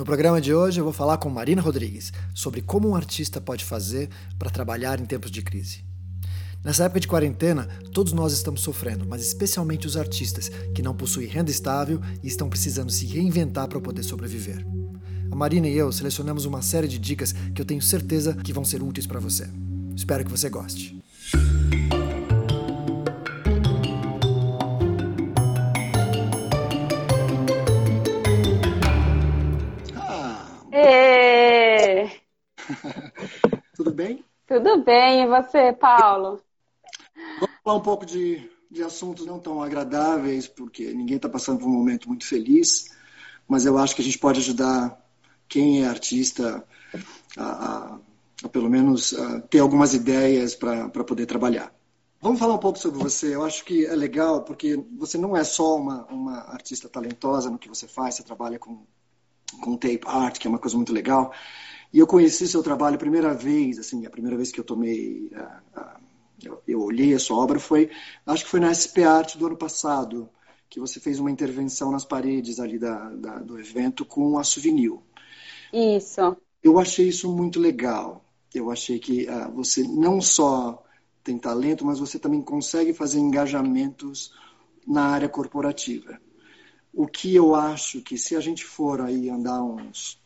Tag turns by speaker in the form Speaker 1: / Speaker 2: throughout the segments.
Speaker 1: No programa de hoje eu vou falar com Marina Rodrigues sobre como um artista pode fazer para trabalhar em tempos de crise. Nessa época de quarentena, todos nós estamos sofrendo, mas especialmente os artistas que não possuem renda estável e estão precisando se reinventar para poder sobreviver. A Marina e eu selecionamos uma série de dicas que eu tenho certeza que vão ser úteis para você. Espero que você goste.
Speaker 2: Tudo bem,
Speaker 3: e você, Paulo?
Speaker 2: Vamos falar um pouco de, de assuntos não tão agradáveis, porque ninguém está passando por um momento muito feliz, mas eu acho que a gente pode ajudar quem é artista a, a, a pelo menos a ter algumas ideias para poder trabalhar. Vamos falar um pouco sobre você. Eu acho que é legal porque você não é só uma, uma artista talentosa no que você faz, você trabalha com, com tape art, que é uma coisa muito legal. E eu conheci seu trabalho a primeira vez, assim, a primeira vez que eu tomei, eu, eu, olhei a sua obra foi, acho que foi na SP Art do ano passado, que você fez uma intervenção nas paredes ali da, da do evento com a Souvenir.
Speaker 3: Isso.
Speaker 2: Eu achei isso muito legal. Eu achei que uh, você não só tem talento, mas você também consegue fazer engajamentos na área corporativa. O que eu acho que se a gente for aí andar uns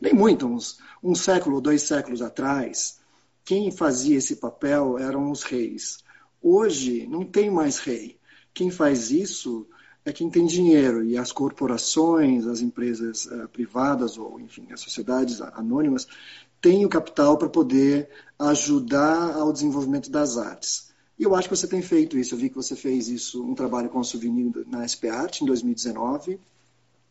Speaker 2: nem muito, uns, um século ou dois séculos atrás, quem fazia esse papel eram os reis. Hoje não tem mais rei. Quem faz isso é quem tem dinheiro e as corporações, as empresas uh, privadas ou, enfim, as sociedades anônimas têm o capital para poder ajudar ao desenvolvimento das artes. E eu acho que você tem feito isso. Eu vi que você fez isso, um trabalho com a Souvenir na SP Art em 2019.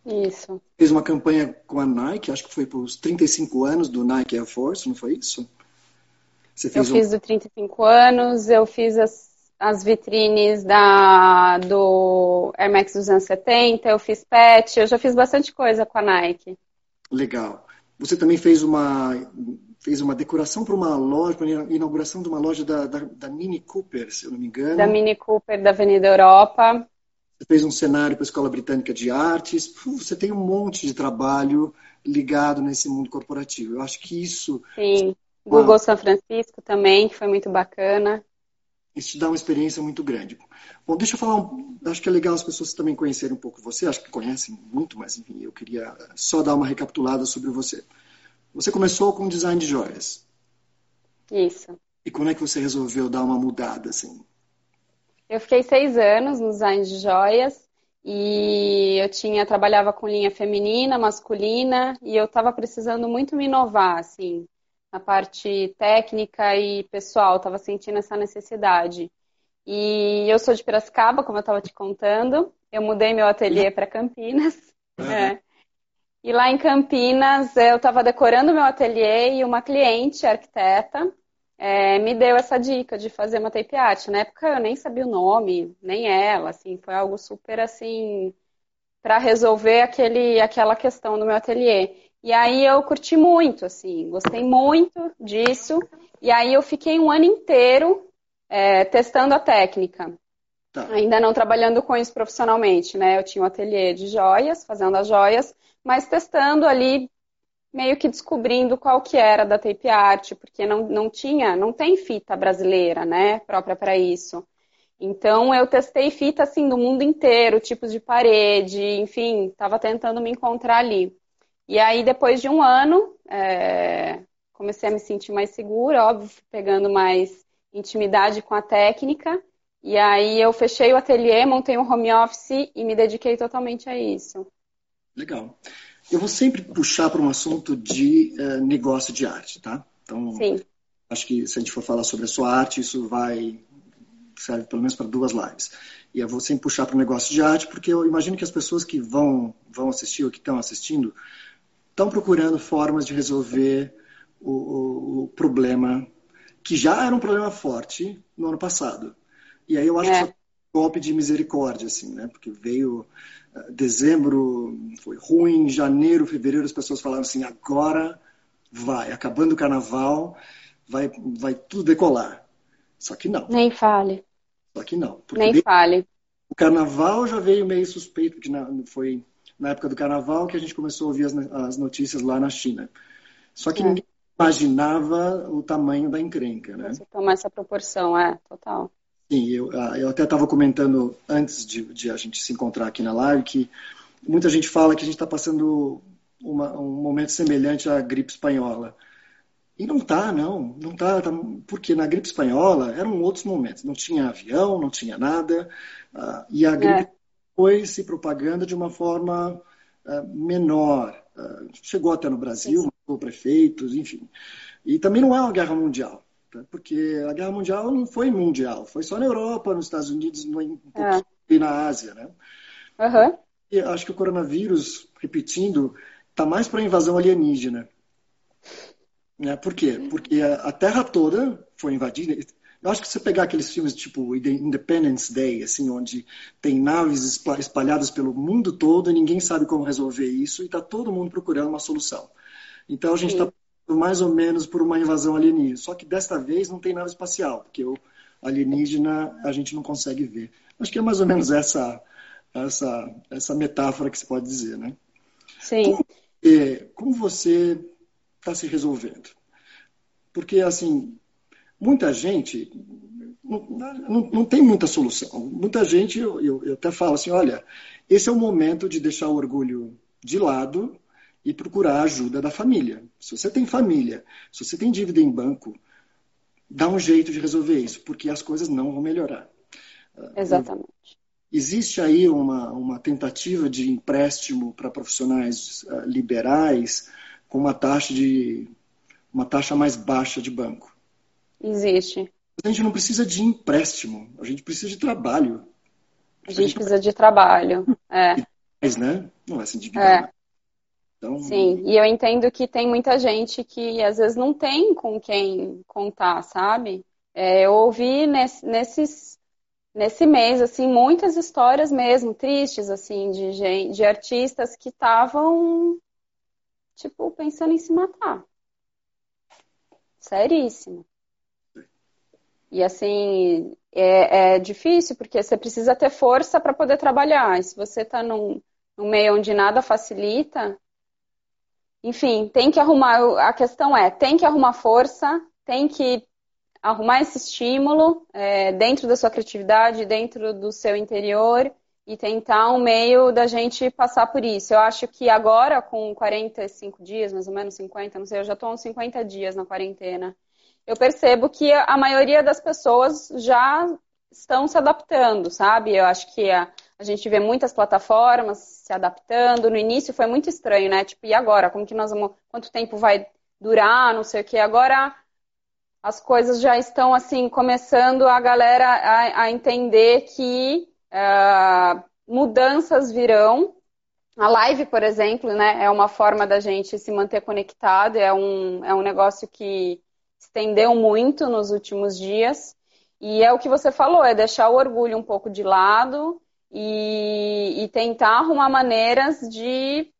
Speaker 3: Isso.
Speaker 2: Fez uma campanha com a Nike, acho que foi para os 35 anos do Nike Air Force, não foi isso?
Speaker 3: Você fez eu um... fiz do 35 anos, eu fiz as, as vitrines da, do Air Max 270, eu fiz pet, eu já fiz bastante coisa com a Nike.
Speaker 2: Legal. Você também fez uma, fez uma decoração para uma loja, para a inauguração de uma loja da, da, da Mini Cooper, se eu não me engano.
Speaker 3: Da Mini Cooper da Avenida Europa.
Speaker 2: Você fez um cenário para a Escola Britânica de Artes. Você tem um monte de trabalho ligado nesse mundo corporativo. Eu acho que isso.
Speaker 3: Sim. Google uma... São Francisco também, que foi muito bacana.
Speaker 2: Isso te dá uma experiência muito grande. Bom, deixa eu falar. Um... Acho que é legal as pessoas também conhecerem um pouco você. Acho que conhecem muito, mas enfim, eu queria só dar uma recapitulada sobre você. Você começou com design de joias.
Speaker 3: Isso.
Speaker 2: E quando é que você resolveu dar uma mudada, assim?
Speaker 3: Eu fiquei seis anos no design de joias e eu tinha trabalhava com linha feminina, masculina e eu estava precisando muito me inovar, assim, na parte técnica e pessoal, estava sentindo essa necessidade. E eu sou de Piracicaba, como eu estava te contando, eu mudei meu ateliê para Campinas. É. E lá em Campinas eu estava decorando meu ateliê e uma cliente, arquiteta, é, me deu essa dica de fazer uma tape art. Na época eu nem sabia o nome, nem ela, assim, foi algo super assim para resolver aquele, aquela questão do meu ateliê. E aí eu curti muito, assim, gostei muito disso. E aí eu fiquei um ano inteiro é, testando a técnica. Tá. Ainda não trabalhando com isso profissionalmente, né? Eu tinha um ateliê de joias, fazendo as joias, mas testando ali meio que descobrindo qual que era da tape art, porque não, não tinha, não tem fita brasileira, né, própria para isso. Então eu testei fita assim do mundo inteiro, tipos de parede, enfim, estava tentando me encontrar ali. E aí depois de um ano é, comecei a me sentir mais segura, óbvio, pegando mais intimidade com a técnica. E aí eu fechei o ateliê, montei um home office e me dediquei totalmente a isso.
Speaker 2: Legal. Eu vou sempre puxar para um assunto de uh, negócio de arte, tá?
Speaker 3: Então, Sim.
Speaker 2: acho que se a gente for falar sobre a sua arte, isso vai serve pelo menos para duas lives. E eu vou sempre puxar para o negócio de arte, porque eu imagino que as pessoas que vão, vão assistir ou que estão assistindo estão procurando formas de resolver o, o, o, problema que já era um problema forte no ano passado. E aí eu acho é. que um golpe de misericórdia, assim, né? Porque veio dezembro foi ruim, janeiro, fevereiro as pessoas falaram assim, agora vai, acabando o carnaval, vai, vai tudo decolar. Só que não.
Speaker 3: Nem fale.
Speaker 2: Só que não.
Speaker 3: Nem fale.
Speaker 2: O carnaval já veio meio suspeito, porque foi na época do carnaval, que a gente começou a ouvir as, as notícias lá na China. Só que é. ninguém imaginava o tamanho da encrenca, né?
Speaker 3: Você tomar essa proporção, é, total.
Speaker 2: Sim, eu, ah, eu até estava comentando antes de, de, a gente se encontrar aqui na live que muita gente fala que a gente está passando uma, um momento semelhante à gripe espanhola. E não tá, não. Não tá, tá, porque na gripe espanhola eram outros momentos. Não tinha avião, não tinha nada. Uh, e a gripe é. foi se propagando de uma forma uh, menor. Uh, chegou até no Brasil, matou prefeitos, enfim. E também não é uma guerra mundial. Tá? Porque a guerra mundial não foi mundial. Foi só na Europa, nos Estados Unidos, um pouquinho é. e na Ásia, né?
Speaker 3: Uhum.
Speaker 2: E acho que o coronavírus, repetindo, está mais para invasão alienígena. Né? Por quê? Porque a Terra toda foi invadida. Eu acho que você pegar aqueles filmes tipo Independence Day, assim, onde tem naves espalhadas pelo mundo todo e ninguém sabe como resolver isso e está todo mundo procurando uma solução. Então a gente está mais ou menos por uma invasão alienígena. Só que desta vez não tem nave espacial, porque o alienígena a gente não consegue ver. Acho que é mais ou menos essa essa essa metáfora que se pode dizer, né?
Speaker 3: Sim.
Speaker 2: Como, como você está se resolvendo. Porque, assim, muita gente não, não, não, tem muita solução. Muita gente, eu, eu, eu até falo assim: olha, esse é o momento de deixar o orgulho de lado e procurar a ajuda da família. Se você tem família, se você tem dívida em banco, dá um jeito de resolver isso, porque as coisas não vão melhorar.
Speaker 3: Exatamente.
Speaker 2: Existe aí uma, uma tentativa de empréstimo para profissionais uh, liberais com uma taxa de uma taxa mais baixa de banco.
Speaker 3: Existe.
Speaker 2: A gente não precisa de empréstimo, a gente precisa de trabalho.
Speaker 3: A gente, a gente precisa de trabalho, é.
Speaker 2: Mas, né? Não é se endividar.
Speaker 3: É. Então... Sim, e eu entendo que tem muita gente que às vezes não tem com quem contar, sabe? É, eu ouvi nesse, nesses, nesse mês, assim, muitas histórias mesmo, tristes, assim, de, gente, de artistas que estavam tipo, pensando em se matar. Seríssimo. E assim, é, é difícil, porque você precisa ter força para poder trabalhar. E se você está num, num meio onde nada facilita, enfim, tem que arrumar. A questão é, tem que arrumar força, tem que arrumar esse estímulo é, dentro da sua criatividade, dentro do seu interior e tentar um meio da gente passar por isso. Eu acho que agora, com 45 dias, mais ou menos 50, não sei, eu já estou uns 50 dias na quarentena, eu percebo que a maioria das pessoas já estão se adaptando, sabe? Eu acho que a, a gente vê muitas plataformas se adaptando. No início foi muito estranho, né? Tipo, e agora? Como que nós vamos. Quanto tempo vai durar? Não sei o quê. Agora as coisas já estão assim começando a galera a, a entender que Uh, mudanças virão. A live, por exemplo, né, é uma forma da gente se manter conectado, é um, é um negócio que estendeu muito nos últimos dias. E é o que você falou, é deixar o orgulho um pouco de lado e, e tentar arrumar maneiras de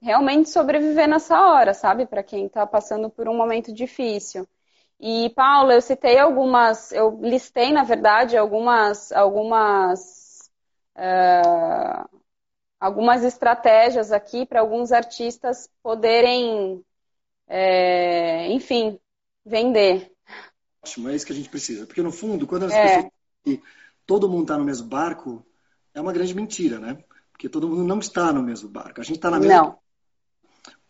Speaker 3: realmente sobreviver nessa hora, sabe? Para quem está passando por um momento difícil. E, Paula, eu citei algumas, eu listei, na verdade, algumas, algumas, uh, algumas estratégias aqui para alguns artistas poderem, é, enfim, vender.
Speaker 2: Ótimo, é isso que a gente precisa. Porque, no fundo, quando as é. pessoas todo mundo está no mesmo barco, é uma grande mentira, né? Porque todo mundo não está no mesmo barco. A gente está na mesma.
Speaker 3: Não.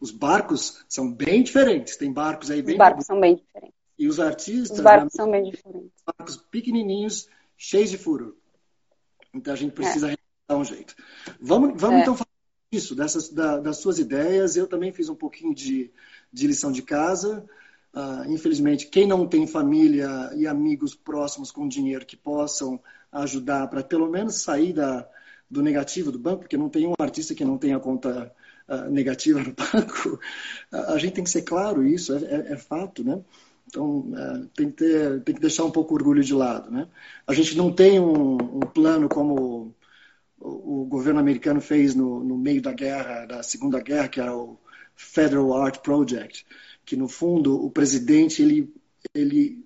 Speaker 2: Os barcos são bem diferentes. Tem barcos aí bem.
Speaker 3: Os barcos são bem diferentes.
Speaker 2: E os artistas.
Speaker 3: Os barcos né, são bem diferentes.
Speaker 2: Barcos pequenininhos, cheios de furo. Então a gente precisa é. dar um jeito. Vamos, vamos é. então falar disso, dessas, da, das suas ideias. Eu também fiz um pouquinho de, de lição de casa. Uh, infelizmente, quem não tem família e amigos próximos com dinheiro que possam ajudar para pelo menos sair da, do negativo do banco, porque não tem um artista que não tenha conta uh, negativa no banco, uh, a gente tem que ser claro isso, é, é, é fato, né? Então, é, tem, que ter, tem que deixar um pouco o orgulho de lado. Né? A gente não tem um, um plano como o, o, governo americano fez no, no, meio da guerra, da Segunda Guerra, que era o Federal Art Project, que, no fundo, o presidente ele, ele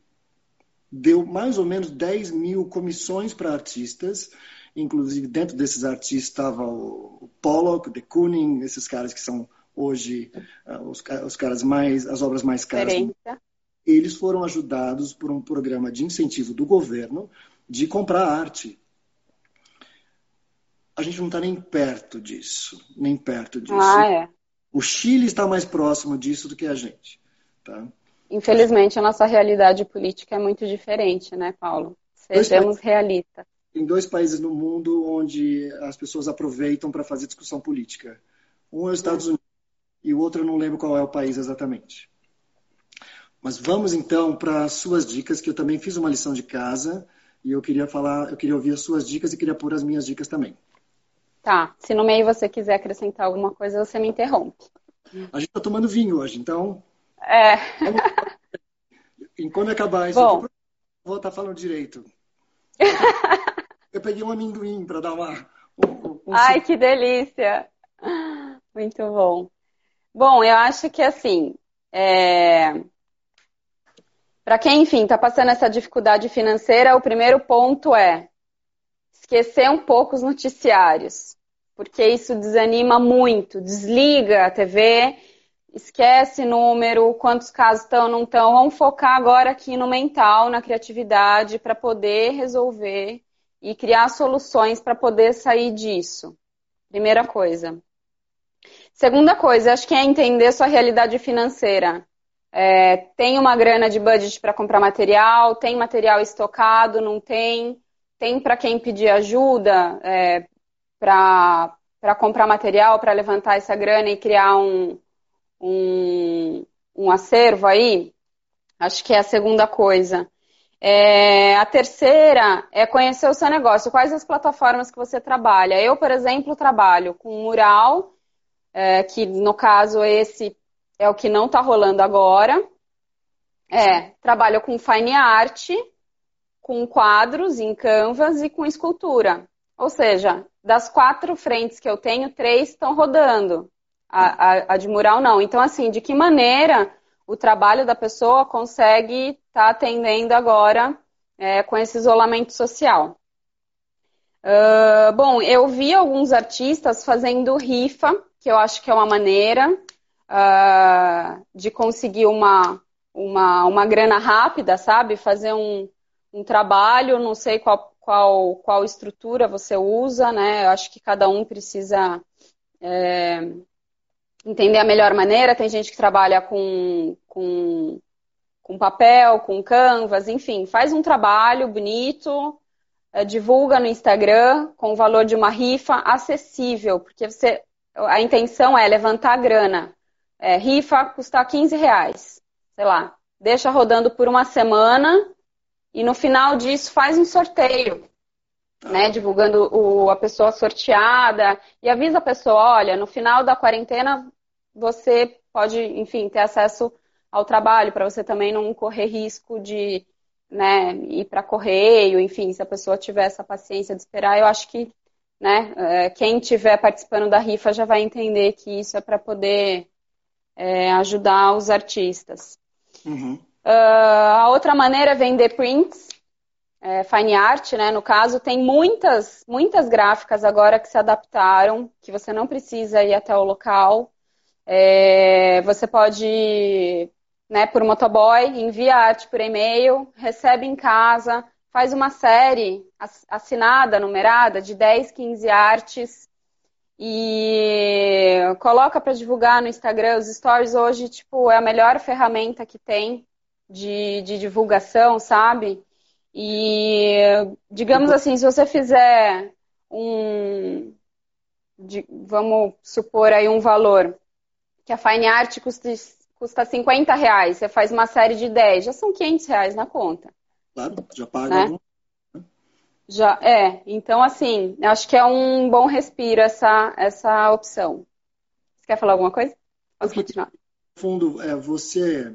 Speaker 2: deu mais ou menos 10 mil comissões para artistas inclusive dentro desses artistas estava o Pollock, de Kooning, esses caras que são hoje uh, os, os, caras mais, as obras mais caras. Eles foram ajudados por um programa de incentivo do governo de comprar arte. A gente não está nem perto disso, nem perto disso.
Speaker 3: Ah, é.
Speaker 2: O Chile está mais próximo disso do que a gente. Tá?
Speaker 3: Infelizmente, a nossa realidade política é muito diferente, né, Paulo? Sejamos realistas.
Speaker 2: Tem dois países no mundo onde as pessoas aproveitam para fazer discussão política. Um é os Estados Unidos e o outro eu não lembro qual é o país exatamente. Mas vamos então para as suas dicas, que eu também fiz uma lição de casa e eu queria falar, eu queria ouvir as suas dicas e queria pôr as minhas dicas também.
Speaker 3: Tá. Se no meio você quiser acrescentar alguma coisa, você me interrompe.
Speaker 2: A gente está tomando vinho hoje, então.
Speaker 3: É.
Speaker 2: E quando acabar isso, Bom. Vou estar tá falando direito. eu peguei um amendoim para dar uma. Um,
Speaker 3: um... Ai, que delícia! Muito bom. Bom, eu acho que assim. É... Para quem, enfim, está passando essa dificuldade financeira, o primeiro ponto é esquecer um pouco os noticiários, porque isso desanima muito. Desliga a TV, esquece número, quantos casos estão, não estão. Vamos focar agora aqui no mental, na criatividade, para poder resolver e criar soluções para poder sair disso. Primeira coisa. Segunda coisa, acho que é entender sua realidade financeira. É, tem uma grana de budget para comprar material, tem material estocado, não tem, tem para quem pedir ajuda é, para comprar material, para levantar essa grana e criar um, um, um acervo aí. Acho que é a segunda coisa. É, a terceira é conhecer o seu negócio. Quais as plataformas que você trabalha? Eu, por exemplo, trabalho com mural, é, que no caso esse é o que não está rolando agora. É, trabalho com fine art, com quadros em canvas e com escultura. Ou seja, das quatro frentes que eu tenho, três estão rodando. A, a, a, de mural não. Então, assim, de que maneira o trabalho da pessoa consegue estar tá atendendo agora é, com esse isolamento social? Uh, bom, eu vi alguns artistas fazendo rifa, que eu acho que é uma maneira uh, de conseguir uma, uma, uma grana rápida, sabe? Fazer um, um trabalho, não sei qual, qual, qual estrutura você usa, né? Eu acho que cada um precisa é, entender a melhor maneira. Tem gente que trabalha com, com, com papel, com canvas, enfim, faz um trabalho bonito, é, divulga no Instagram com o valor de uma rifa acessível, porque você, a intenção é levantar grana é, rifa custar 15 reais, sei lá, deixa rodando por uma semana e no final disso faz um sorteio, né, divulgando o, a pessoa sorteada e avisa a pessoa, olha, no final da quarentena você pode, enfim, ter acesso ao trabalho para você também não correr risco de né, ir para correio, enfim, se a pessoa tiver essa paciência de esperar, eu acho que né, é, quem estiver participando da rifa já vai entender que isso é para poder é, ajudar os artistas. Uhum. Uh, a outra maneira é vender prints, é, fine art, né? No caso, tem muitas, muitas gráficas agora que se adaptaram, que você não precisa ir até o local. É, você pode, né, por motoboy, envia arte por e-mail, recebe em casa, faz uma série assinada, numerada, de 10, 15 artes e coloca para divulgar no Instagram. Os stories hoje, tipo, é a melhor ferramenta que tem de, de divulgação, sabe? E digamos assim, se você fizer um, de, vamos supor aí um valor, que a Fine Art custa, custa 50 reais, você faz uma série de 10, já são 500 reais na conta.
Speaker 2: Claro, já paga né?
Speaker 3: Já é. Então, assim, acho que é um bom respiro essa, essa opção. Você quer falar alguma coisa? Posso continuar?
Speaker 2: No fundo, é, você,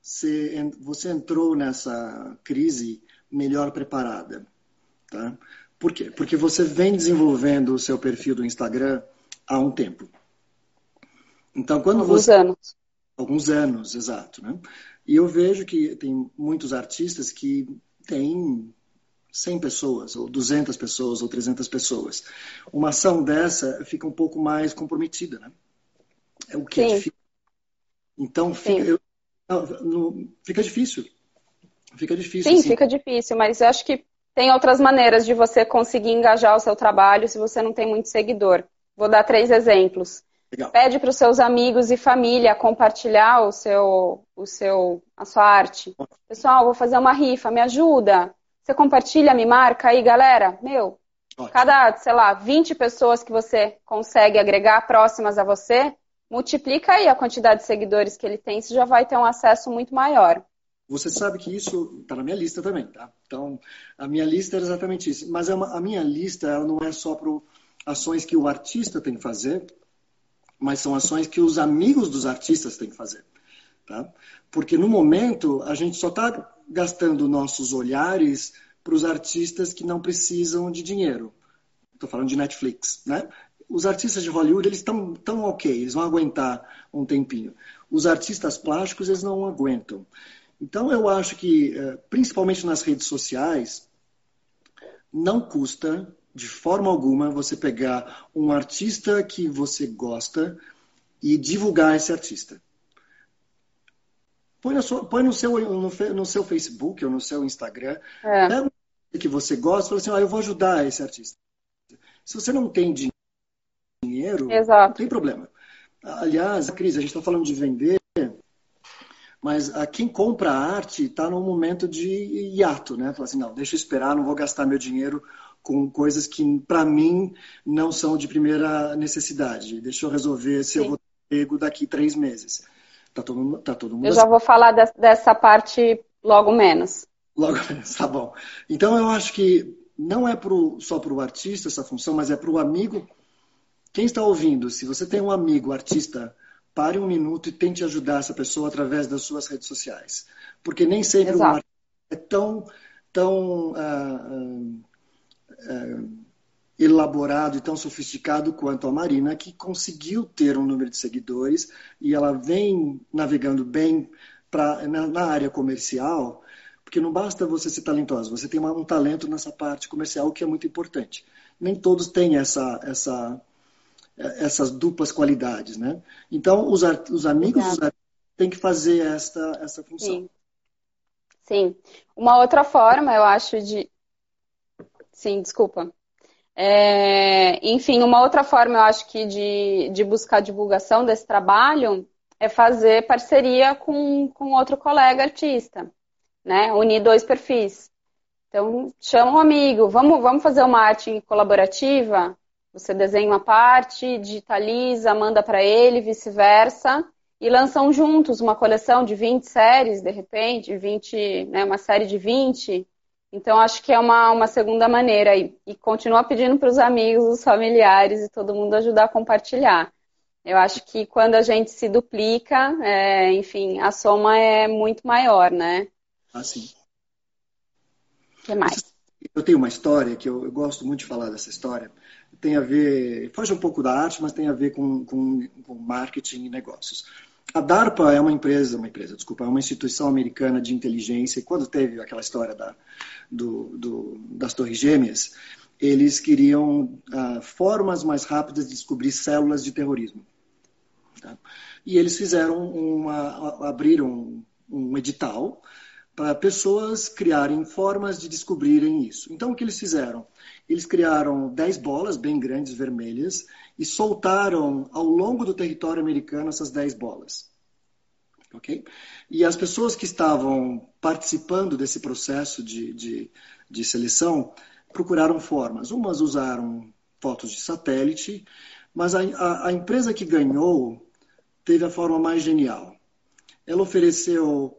Speaker 2: você, você entrou nessa crise melhor preparada. Tá? Por quê? Porque você vem desenvolvendo o seu perfil do Instagram há um tempo. Então, quando
Speaker 3: alguns
Speaker 2: você...
Speaker 3: anos.
Speaker 2: Alguns anos, exato. Né? E eu vejo que tem muitos artistas que têm 100 pessoas, ou 200 pessoas, ou 300 pessoas. Uma ação dessa fica um pouco mais comprometida, né? É o que é difícil. Então, fica, eu, fica difícil. Fica difícil.
Speaker 3: Sim, assim. fica difícil, mas eu acho que tem outras maneiras de você conseguir engajar o seu trabalho se você não tem muito seguidor. Vou dar três exemplos. Legal. Pede para os seus amigos e família compartilhar o seu, o seu, a sua arte. Pessoal, vou fazer uma rifa, me ajuda. Você compartilha, me marca aí, galera. Meu, Ótimo. cada, sei lá, 20 pessoas que você consegue agregar próximas a você, multiplica aí a quantidade de seguidores que ele tem, você já vai ter um acesso muito maior.
Speaker 2: Você sabe que isso está na minha lista também, tá? Então, a minha lista é exatamente isso. Mas é a minha lista ela não é só para ações que o artista tem que fazer, mas são ações que os amigos dos artistas têm que fazer. Tá? Porque no momento a gente só está gastando nossos olhares para os artistas que não precisam de dinheiro. Estou falando de Netflix, né? Os artistas de Hollywood eles estão tão ok, eles vão aguentar um tempinho. Os artistas plásticos eles não aguentam. Então eu acho que, eh, principalmente nas redes sociais, não custa de forma alguma você pegar um artista que você gosta e divulgar esse artista. Põe, sua, põe no, seu, no, no, seu Facebook ou no seu Instagram, é. pega um que você gosta e fala assim, ah, eu vou ajudar esse artista. Se você não tem dinheiro, Exato. não tem problema. Aliás, Cris, a gente está falando de vender, mas a quem compra arte está num momento de hiato, né? Fala assim, não, deixa eu esperar, não vou gastar meu dinheiro com coisas que, para mim, não são de primeira necessidade. Deixa eu resolver se Sim. eu vou ter pego daqui três meses. Tá todo, tá todo mundo
Speaker 3: eu já assim. vou falar de, dessa parte logo menos.
Speaker 2: Logo menos, tá bom. Então, eu acho que não é pro, só para o artista essa função, mas é para o amigo. Quem está ouvindo, se você tem um amigo artista, pare um minuto e tente ajudar essa pessoa através das suas redes sociais. Porque nem sempre Exato. o artista é tão, tão uh, uh, é, elaborado e tão sofisticado quanto a Marina, que conseguiu ter um número de seguidores e ela vem navegando bem pra, na, na área comercial, porque não basta você ser talentosa, você tem uma, um talento nessa parte comercial que é muito importante. Nem todos têm essa, essa, essas duplas qualidades, né? Então, os, os amigos dos artistas têm que fazer essa, essa função.
Speaker 3: Sim. Sim. Uma outra forma, eu acho, de, Sim, desculpa. É, enfim, uma outra forma, eu acho que de, de buscar divulgação desse trabalho é fazer parceria com, com outro colega artista, né? Unir dois perfis. Então, chama um amigo, vamos, vamos fazer uma arte colaborativa? Você desenha uma parte, digitaliza, manda para ele, vice-versa, e lançam juntos uma coleção de 20 séries, de repente, 20, né, uma série de 20, então, acho que é uma, uma segunda maneira aí. E continua pedindo para os amigos, os familiares e todo mundo ajudar a compartilhar. Eu acho que quando a gente se duplica, é, enfim, a soma é muito maior, né?
Speaker 2: Ah, sim.
Speaker 3: O que mais?
Speaker 2: Eu tenho uma história que eu, eu, gosto muito de falar dessa história. Tem a ver, foge um pouco da arte, mas tem a ver com, com, com marketing e negócios. A DARPA é uma empresa, uma empresa, desculpa, é uma instituição americana de inteligência. E quando teve aquela história da, do, do, das Torres Gêmeas, eles queriam ah, formas mais rápidas de descobrir células de terrorismo. Tá? E eles fizeram uma, abriram um edital para pessoas criarem formas de descobrirem isso. Então, o que eles fizeram? Eles criaram 10 bolas bem grandes, vermelhas, e soltaram ao longo do território americano essas 10 bolas. Okay? E as pessoas que estavam participando desse processo de, de, de seleção procuraram formas. Umas usaram fotos de satélite, mas a, a, a empresa que ganhou teve a forma mais genial. Ela ofereceu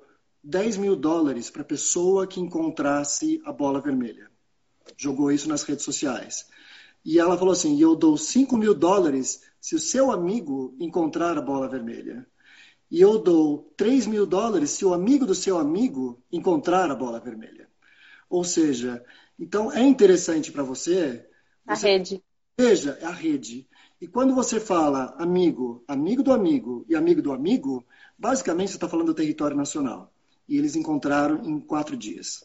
Speaker 2: 10 mil dólares para a pessoa que encontrasse a bola vermelha. Jogou isso nas redes sociais. E ela falou assim: eu dou 5 mil dólares se o seu amigo encontrar a bola vermelha. E eu dou 3 mil dólares se o amigo do seu amigo encontrar a bola vermelha. Ou seja, então é interessante para você.
Speaker 3: A você, rede.
Speaker 2: Veja, é a rede. E quando você fala amigo, amigo do amigo e amigo do amigo, basicamente você está falando do território nacional e eles encontraram em quatro dias.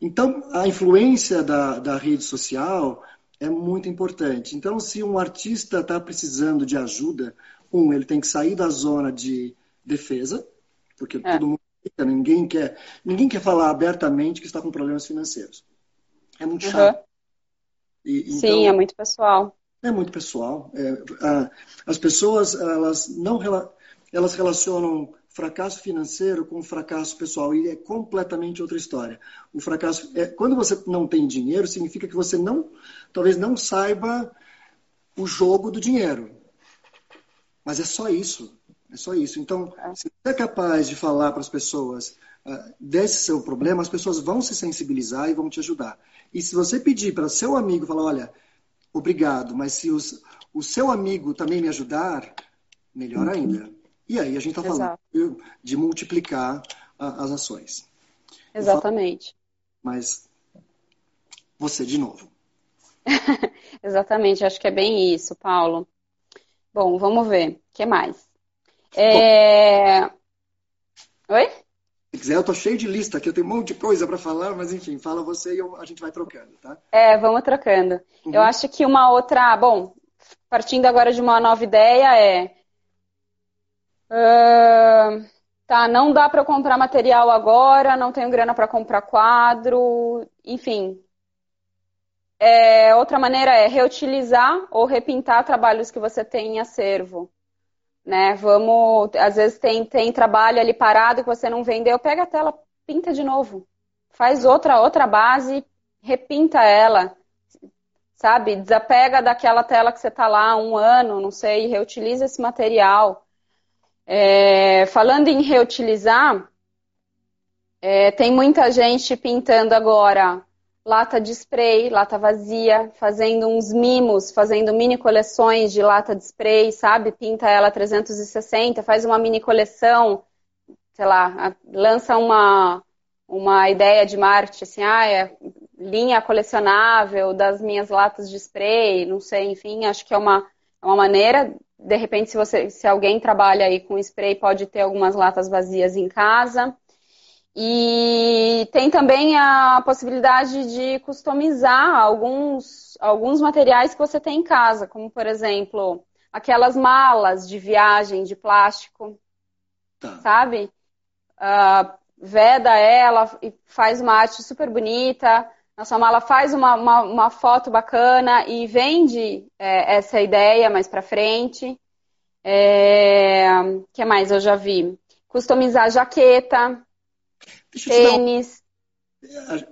Speaker 2: Então, a influência da, da rede social é muito importante. Então, se um artista está precisando de ajuda, um, ele tem que sair da zona de defesa, porque é. todo mundo ninguém quer, ninguém quer falar abertamente que está com problemas financeiros. É muito chato. Uhum.
Speaker 3: E, então, Sim, é muito pessoal.
Speaker 2: É muito pessoal. É, a, as pessoas elas não elas relacionam fracasso financeiro com fracasso pessoal e é completamente outra história. O fracasso é quando você não tem dinheiro significa que você não talvez não saiba o jogo do dinheiro. Mas é só isso. É só isso. Então, é. se você é capaz de falar para as pessoas uh, desse seu problema, as pessoas vão se sensibilizar e vão te ajudar. E se você pedir para seu amigo falar, olha, obrigado, mas se os, o seu amigo também me ajudar, melhor ainda. E aí a gente está falando de multiplicar uh, as ações.
Speaker 3: Exatamente.
Speaker 2: Falo, mas você de novo.
Speaker 3: Exatamente, acho que é bem isso, Paulo. Bom, vamos ver. O que mais? É... Oi?
Speaker 2: Se quiser, eu tô cheio de lista aqui, eu tenho um monte de coisa para falar, mas enfim, fala você e eu, a gente vai trocando, tá?
Speaker 3: É, vamos trocando. Uhum. Eu acho que uma outra. Bom, partindo agora de uma nova ideia é. Uh, tá, não dá para comprar material agora, não tenho grana para comprar quadro, enfim. É, outra maneira é reutilizar ou repintar trabalhos que você tem em acervo né? Vamos, às vezes tem, tem trabalho ali parado que você não vendeu, pega a tela, pinta de novo. Faz outra outra base, repinta ela. Sabe? Desapega daquela tela que você está lá um ano, não sei, reutiliza esse material. É, falando em reutilizar, é, tem muita gente pintando agora lata de spray, lata vazia, fazendo uns mimos, fazendo mini coleções de lata de spray, sabe? Pinta ela 360, faz uma mini coleção, sei lá, lança uma, uma ideia de marketing, assim, ah, é linha colecionável das minhas latas de spray, não sei, enfim, acho que é uma, é uma maneira, de repente, se, você, se alguém trabalha aí com spray, pode ter algumas latas vazias em casa. E tem também a possibilidade de customizar alguns, alguns materiais que você tem em casa, como por exemplo, aquelas malas de viagem de plástico, tá. sabe? Uh, veda ela e faz uma arte super bonita. Na sua mala faz uma, uma, uma foto bacana e vende é, essa ideia mais para frente. É, que mais eu já vi? Customizar jaqueta, Deixa Tênis.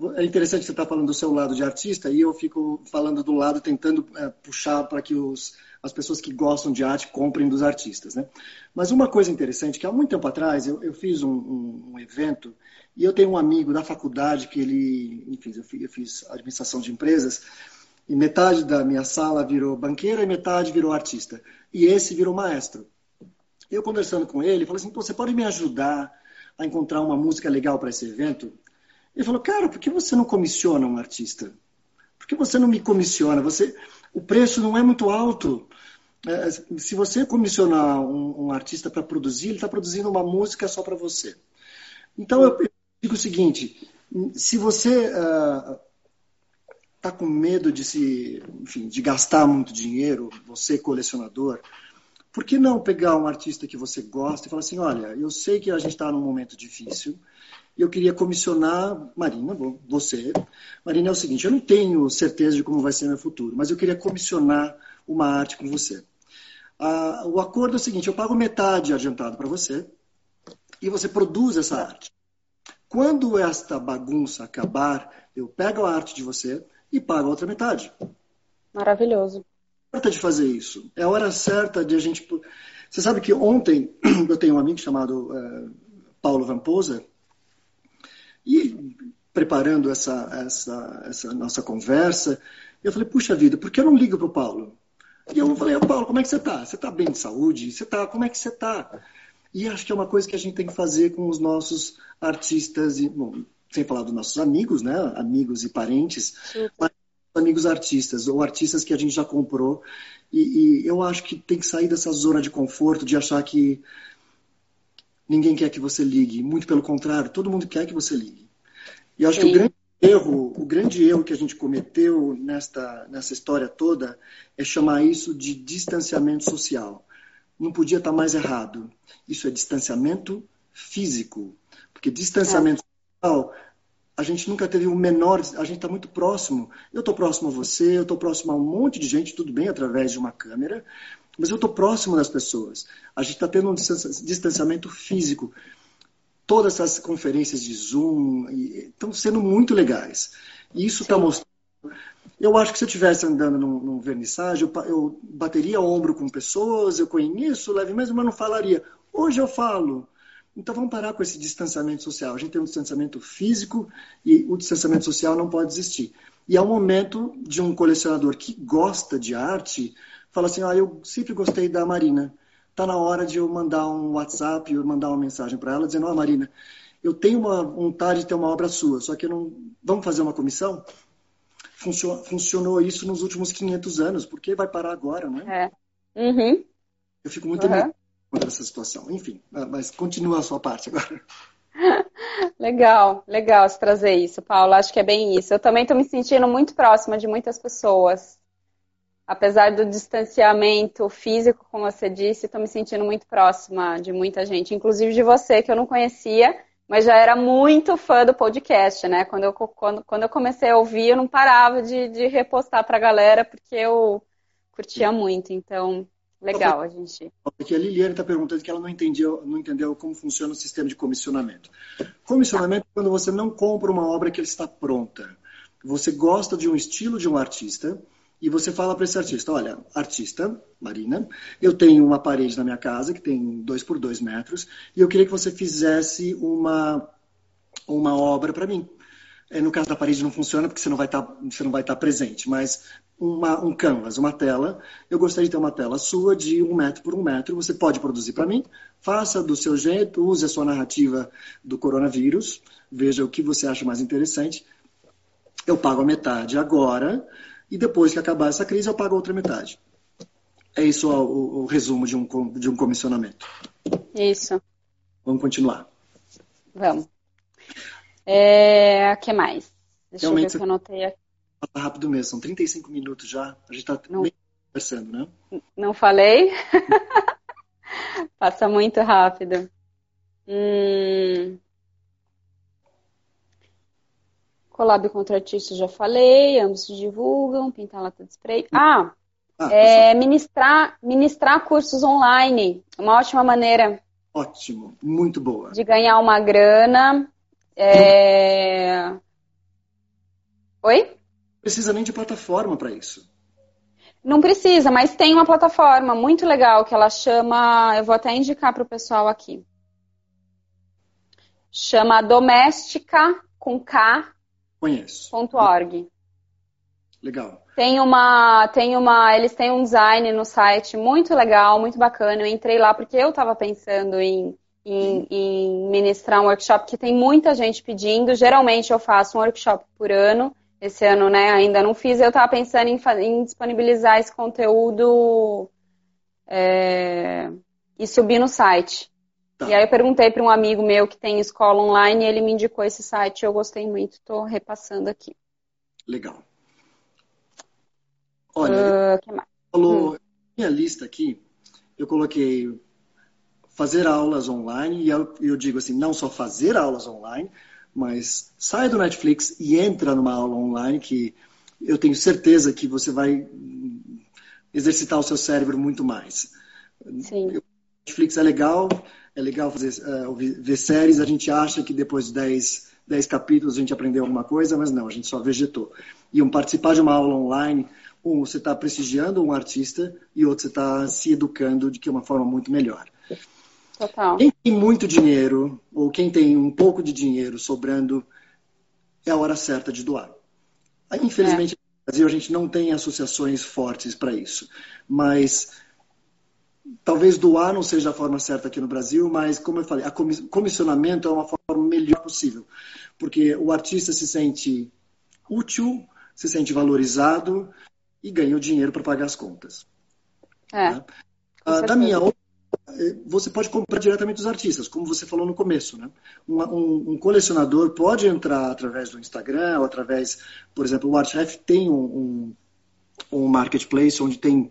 Speaker 2: Um... É interessante você estar tá falando do seu lado de artista e eu fico falando do lado tentando é, puxar para que os, as pessoas que gostam de arte comprem dos artistas, né? Mas uma coisa interessante que há muito tempo atrás eu, eu fiz um, um, um, evento e eu tenho um amigo da faculdade que ele, enfim, eu fiz, eu fiz administração de empresas e metade da minha sala virou banqueira e metade virou artista e esse virou maestro. Eu conversando com ele, falei assim, você pode me ajudar a encontrar uma música legal para esse evento. Ele falou, cara, por que você não comissiona um artista? Por que você não me comissiona? Você, o preço não é muito alto. É, se você comissionar um, um artista para produzir, ele está produzindo uma música só para você. Então eu, digo o seguinte: se você está uh, com medo de se, enfim, de gastar muito dinheiro, você colecionador, por que não pegar um artista que você gosta e falar assim, olha, eu sei que a gente está num momento difícil eu queria comissionar Marina, você. Marina, é o seguinte, eu não tenho certeza de como vai ser meu futuro, mas eu queria comissionar uma arte com você. Ah, o acordo é o seguinte, eu pago metade adiantado para você e você produz essa arte. Quando esta bagunça acabar, eu pego a arte de você e pago a outra metade.
Speaker 3: Maravilhoso
Speaker 2: certa de fazer isso. É a hora certa de a gente. Você sabe que ontem eu tenho um amigo chamado uh, Paulo Vamposa e preparando essa, essa, essa nossa conversa, eu falei, puxa vida, por que eu não ligo para o Paulo? E eu falei, Paulo, como é que você está? Você está bem de saúde? Você tá, como é que você está? E acho que é uma coisa que a gente tem que fazer com os nossos artistas, e, bom, sem falar dos nossos amigos, né? Amigos e parentes, mas amigos artistas, ou artistas que a gente já comprou. E, e, eu acho que tem que sair dessa zona de conforto, de achar que ninguém quer que você ligue. Muito pelo contrário, todo mundo quer que você ligue. E acho Sim. que o grande erro, o grande erro que a gente cometeu nesta, nessa história toda é chamar isso de distanciamento social. Não podia estar mais errado. Isso é distanciamento físico. Porque distanciamento é. social, a gente nunca teve o menor. A gente está muito próximo. Eu estou próximo a você, eu estou próximo a um monte de gente, tudo bem, através de uma câmera, mas eu estou próximo das pessoas. A gente está tendo um distanciamento físico todas essas conferências de Zoom estão sendo muito legais. E isso está mostrando. Eu acho que se eu estivesse andando num, num vernissage, eu, eu, bateria ombro com pessoas, eu conheço leve mesmo, mas não falaria. Hoje eu falo. Então vamos parar com esse distanciamento social. A gente tem um distanciamento físico e o distanciamento social não pode existir. E é o momento de um colecionador que gosta de arte falar assim: ah, eu sempre gostei da Marina está na hora de eu mandar um WhatsApp, eu mandar uma mensagem para ela dizendo, ó, oh, Marina, eu tenho uma vontade de ter uma obra sua, só que não... Vamos fazer uma comissão? Funcionou, funcionou isso nos últimos 500 anos, por que vai parar agora, não
Speaker 3: é? é. Uhum.
Speaker 2: Eu fico muito uhum. contra essa situação. Enfim, mas continua a sua parte agora.
Speaker 3: Legal, legal se trazer isso, Paulo. Acho que é bem isso. Eu também estou me sentindo muito próxima de muitas pessoas apesar do distanciamento físico, como você disse, estou me sentindo muito próxima de muita gente, inclusive de você, que eu não conhecia, mas já era muito fã do podcast, né? Quando eu, quando, quando eu comecei a ouvir, eu não parava de, de repostar para a galera, porque eu curtia muito. Então, legal a gente.
Speaker 2: Aqui a Liliane está perguntando que ela não entendeu, não entendeu como funciona o sistema de comissionamento. Comissionamento é quando você não compra uma obra que está pronta. Você gosta de um estilo de um artista e você fala para esse artista, olha, artista, Marina, eu tenho uma parede na minha casa que tem dois por dois metros e eu queria que você fizesse uma, uma obra para mim. É, no caso da parede não funciona porque você não vai estar tá, você não vai estar tá presente, mas uma, um canvas, uma tela, eu gostaria de ter uma tela sua de um metro por um metro, você pode produzir para mim, faça do seu jeito, use a sua narrativa do coronavírus, veja o que você acha mais interessante. Eu pago a metade agora, e depois que acabar essa crise eu pago a outra metade. É isso o, o, resumo de um, de um comissionamento.
Speaker 3: Isso.
Speaker 2: Vamos continuar.
Speaker 3: Vamos. É, o que mais? Deixa Realmente, eu ver o que eu anotei aqui.
Speaker 2: Rápido mesmo, são 35 minutos já. A gente está conversando, né?
Speaker 3: Não falei? Passa muito rápido. Hum, Collab contra artistas, já falei, ambos se divulgam, pintar lata de spray. Ah, ah é, ministrar, ministrar cursos online, uma ótima maneira.
Speaker 2: Ótimo, muito boa.
Speaker 3: De ganhar uma grana. É... Oi?
Speaker 2: Precisa nem de plataforma para isso.
Speaker 3: Não precisa, mas tem uma plataforma muito legal que ela chama, eu vou até indicar para o pessoal aqui. Chama Doméstica com K
Speaker 2: Conheço.
Speaker 3: .org.
Speaker 2: Legal.
Speaker 3: Tem uma, tem uma, eles têm um design no site muito legal, muito bacana. Eu entrei lá porque eu estava pensando em, em, em, ministrar um workshop que tem muita gente pedindo. Geralmente eu faço um workshop por ano. Esse ano, né, ainda não fiz. Eu estava pensando em, em, disponibilizar esse conteúdo é, e subir no site. Tá. E aí eu perguntei para um amigo meu que tem escola online e ele me indicou esse site. Eu gostei muito, estou repassando aqui.
Speaker 2: Legal. Olha, uh, que mais? falou hum. minha lista aqui. Eu coloquei fazer aulas online e eu, eu digo assim, não só fazer aulas online, mas sai do Netflix e entra numa aula online que eu tenho certeza que você vai exercitar o seu cérebro muito mais.
Speaker 3: Sim.
Speaker 2: Netflix é legal, é legal fazer, uh, ver séries, a gente acha que depois de 10, 10 capítulos a gente aprendeu alguma coisa, mas não, a gente só vegetou. E um participar de uma aula online, um, você está prestigiando um artista e outro, você está se educando de que é uma forma muito melhor.
Speaker 3: Total.
Speaker 2: Quem tem muito dinheiro, ou quem tem um pouco de dinheiro sobrando, é a hora certa de doar. Infelizmente, é. no Brasil, a gente não tem associações fortes para isso. Mas talvez doar não seja a forma certa aqui no Brasil, mas como eu falei, a comissionamento é uma forma melhor possível, porque o artista se sente útil, se sente valorizado e ganha o dinheiro para pagar as contas.
Speaker 3: É,
Speaker 2: né? ah, da minha você pode comprar diretamente dos artistas, como você falou no começo. Né? Um, um, um colecionador pode entrar através do Instagram, ou através, por exemplo, o ArtRef tem um, um, marketplace onde tem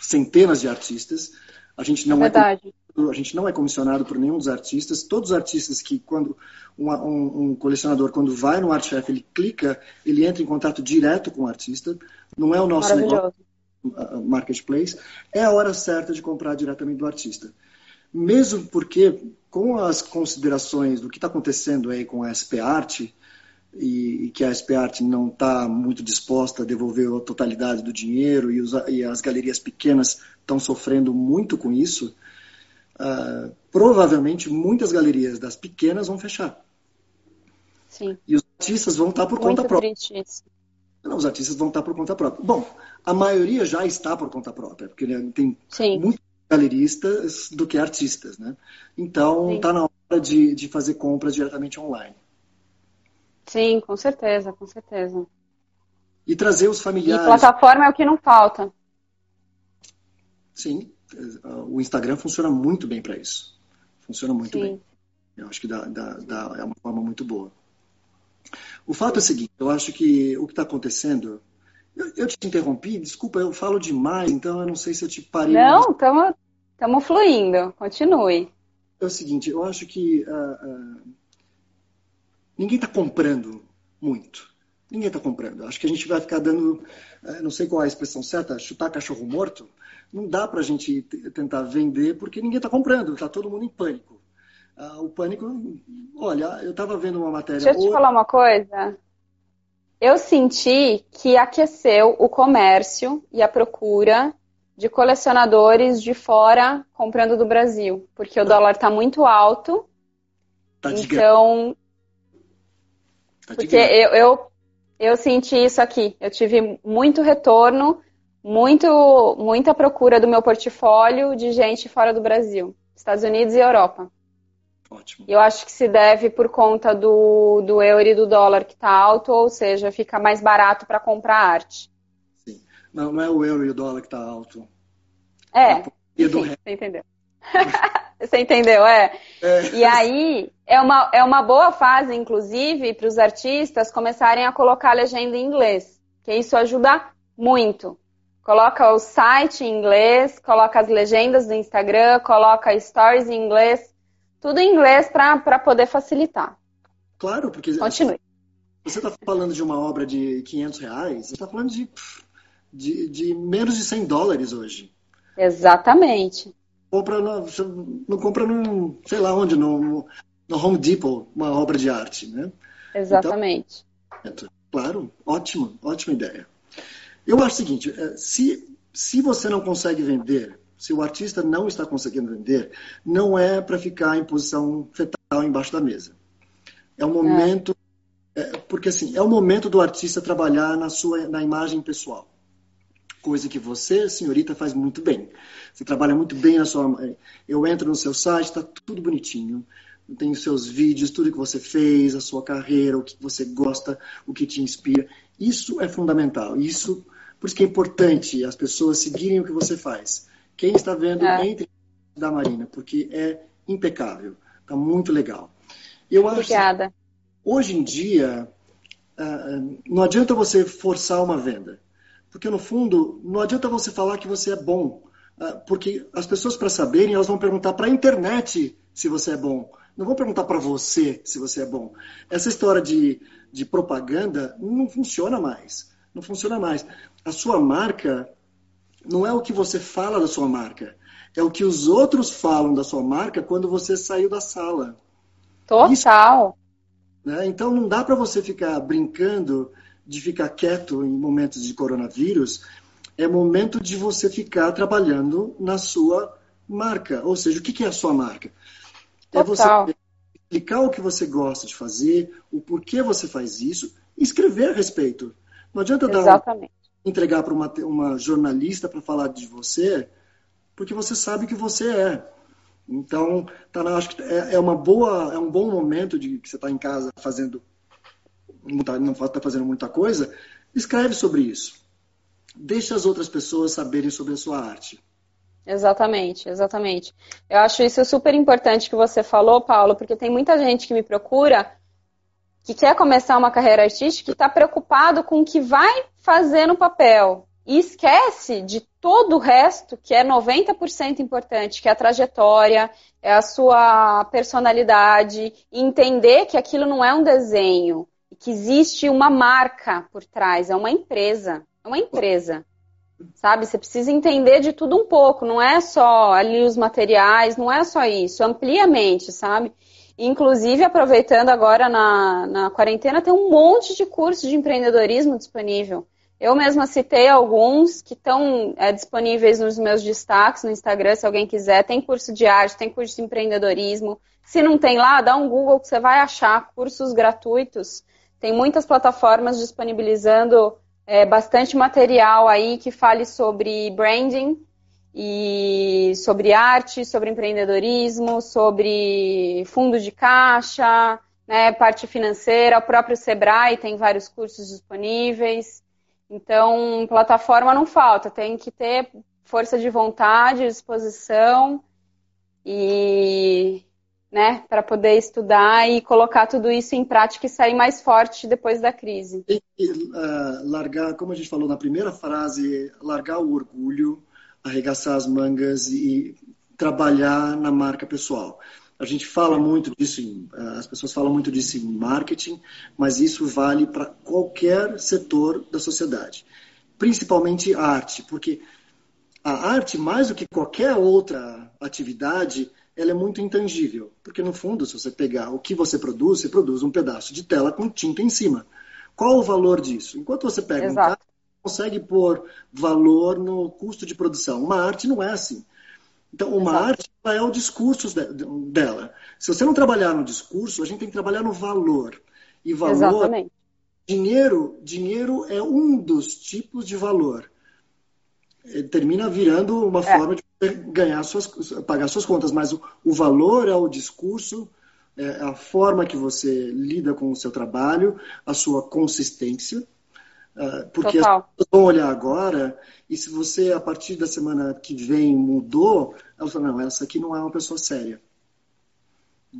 Speaker 2: centenas de artistas. A gente não é
Speaker 3: Verdade.
Speaker 2: é a gente não é comissionado por nenhum dos artistas. Todos os artistas que quando um, um, colecionador quando vai no ArtChef ele clica, ele entra em contato direto com o artista. Não é o nosso negócio marketplace, é a hora certa de comprar diretamente do artista. Mesmo porque, com as considerações do que está acontecendo aí com a SP Art, e, e que a SP Art não está muito disposta a devolver a totalidade do dinheiro, e, os, e as galerias pequenas estão sofrendo muito com isso, uh, provavelmente muitas galerias das pequenas vão fechar.
Speaker 3: Sim.
Speaker 2: E os artistas vão estar tá por
Speaker 3: muito
Speaker 2: conta própria.
Speaker 3: Isso.
Speaker 2: Não, os artistas vão estar tá por conta própria. Bom, a maioria já está por conta própria, porque né, tem
Speaker 3: Sim.
Speaker 2: muitos galeristas do que artistas, né? Então está na hora de, de fazer compras diretamente online.
Speaker 3: Sim, com certeza, com certeza.
Speaker 2: E trazer os familiares.
Speaker 3: E plataforma é o que não falta.
Speaker 2: Sim, o Instagram funciona muito bem para isso. Funciona muito
Speaker 3: Sim.
Speaker 2: bem. Eu acho que dá, dá, dá, é uma forma muito boa. O fato é o seguinte, eu acho que o que está acontecendo eu, eu, te interrompi, desculpa, eu falo demais, então eu não sei se eu te parei.
Speaker 3: Não, estamos fluindo, continue.
Speaker 2: É o seguinte, eu acho que uh, uh, ninguém está comprando muito. Ninguém está comprando. Acho que a gente vai ficar dando, uh, não sei qual é a expressão certa, chutar cachorro morto. Não dá para a gente tentar vender porque ninguém está comprando, está todo mundo em pânico. o pânico, olha, eu estava vendo uma matéria.
Speaker 3: Deixa eu te falar uma coisa eu senti que aqueceu o comércio e a procura de colecionadores de fora comprando do Brasil, porque o dólar está muito alto.
Speaker 2: Tá
Speaker 3: então, tá porque eu, eu, eu senti isso aqui. Eu tive muito retorno, muito muita procura do meu portfólio de gente fora do Brasil, Estados Unidos e Europa.
Speaker 2: Ótimo.
Speaker 3: Eu acho que se deve por conta do, do euro e do dólar que está alto, ou seja, fica mais barato para comprar arte.
Speaker 2: Sim. Não, não é o euro e o dólar que está alto.
Speaker 3: É. é enfim, você entendeu. você entendeu, é. é. E aí, é uma, é uma boa fase, inclusive, para os artistas começarem a colocar a legenda em inglês, que isso ajuda muito. Coloca o site em inglês, coloca as legendas do Instagram, coloca stories em inglês tudo em inglês para poder facilitar.
Speaker 2: Claro, porque
Speaker 3: Continue.
Speaker 2: você está falando de uma obra de 500 reais, você está falando de, de, de, menos de 100 dólares hoje.
Speaker 3: Exatamente.
Speaker 2: Compra não compra num, sei lá onde, no, no Home Depot, uma obra de arte, né?
Speaker 3: Exatamente.
Speaker 2: Então, claro, ótima, ótima ideia. Eu acho o seguinte, é, se, se você não consegue vender se o artista não está conseguindo vender, não é para ficar em posição fetal embaixo da mesa. É o momento, é. É, porque assim, é o momento do artista trabalhar na sua, na imagem pessoal. Coisa que você, senhorita, faz muito bem. Você trabalha muito bem na sua. Eu entro no seu site, está tudo bonitinho. Tem os seus vídeos, tudo que você fez, a sua carreira, o que você gosta, o que te inspira. Isso é fundamental. Isso, por isso que é importante as pessoas seguirem o que você faz. Quem está vendo, é. entre da Marina, porque é impecável. Está muito legal.
Speaker 3: Eu Obrigada. Acho,
Speaker 2: hoje em dia, uh, não adianta você forçar uma venda. Porque, no fundo, não adianta você falar que você é bom. Uh, porque as pessoas, para saberem, elas vão perguntar para a internet se você é bom. Não vão perguntar para você se você é bom. Essa história de, de propaganda não funciona mais. Não funciona mais. A sua marca não é o que você fala da sua marca, é o que os outros falam da sua marca quando você saiu da sala.
Speaker 3: Total. Isso,
Speaker 2: né? Então não dá para você ficar brincando de ficar quieto em momentos de coronavírus. É momento de você ficar trabalhando na sua marca. Ou seja, o que é a sua marca?
Speaker 3: Total.
Speaker 2: É você explicar o que você gosta de fazer, o porquê você faz isso, e escrever a respeito. Não adianta
Speaker 3: Exatamente.
Speaker 2: dar entregar para uma, uma jornalista para falar de você, porque você sabe que você é. Então, tá, acho que é, é, uma boa, é um bom momento de que você está em casa fazendo, não está fazendo muita coisa, escreve sobre isso. Deixe as outras pessoas saberem sobre a sua arte.
Speaker 3: Exatamente, exatamente. Eu acho isso super importante que você falou, Paulo, porque tem muita gente que me procura que quer começar uma carreira artística e está preocupado com o que vai fazer no papel. E esquece de todo o resto, que é 90% importante, que é a trajetória, é a sua personalidade, entender que aquilo não é um desenho, que existe uma marca por trás, é uma empresa. É uma empresa. Sabe? Você precisa entender de tudo um pouco, não é só ali os materiais, não é só isso, amplia a mente, sabe? Inclusive, aproveitando agora na, na quarentena, tem um monte de cursos de empreendedorismo disponível. Eu mesma citei alguns que estão é, disponíveis nos meus destaques no Instagram, se alguém quiser. Tem curso de arte, tem curso de empreendedorismo. Se não tem lá, dá um Google que você vai achar cursos gratuitos. Tem muitas plataformas disponibilizando é, bastante material aí que fale sobre branding e sobre arte, sobre empreendedorismo, sobre fundo de caixa, né, parte financeira. O próprio Sebrae tem vários cursos disponíveis. Então, plataforma não falta, tem que ter força de vontade, disposição e né, para poder estudar e colocar tudo isso em prática e sair mais forte depois da crise.
Speaker 2: E, uh, largar, como a gente falou na primeira frase, largar o orgulho, arregaçar as mangas e trabalhar na marca pessoal. A gente fala muito disso, em, uh, as pessoas falam muito disso em marketing, mas isso vale para qualquer setor da sociedade, principalmente a arte, porque a arte, mais do que qualquer outra atividade, ela é muito intangível. Porque, no fundo, se você pegar o que você produz, você produz um pedaço de tela com tinta em cima. Qual o valor disso? Enquanto você pega Exato. um carro, consegue pôr valor no custo de produção. Uma arte não é assim. Então, uma Exato. arte é o discurso dela. Se você não trabalhar no discurso, a gente tem que trabalhar no valor. E valor, Exatamente. dinheiro, dinheiro é um dos tipos de valor. Ele termina virando uma é. forma de ganhar suas, pagar suas contas, mas o, o valor é o discurso, é a forma que você lida com o seu trabalho, a sua consistência, uh, porque Total. as pessoas vão olhar agora e se você a partir da semana que vem mudou, elas falam, não, essa aqui não é uma pessoa séria.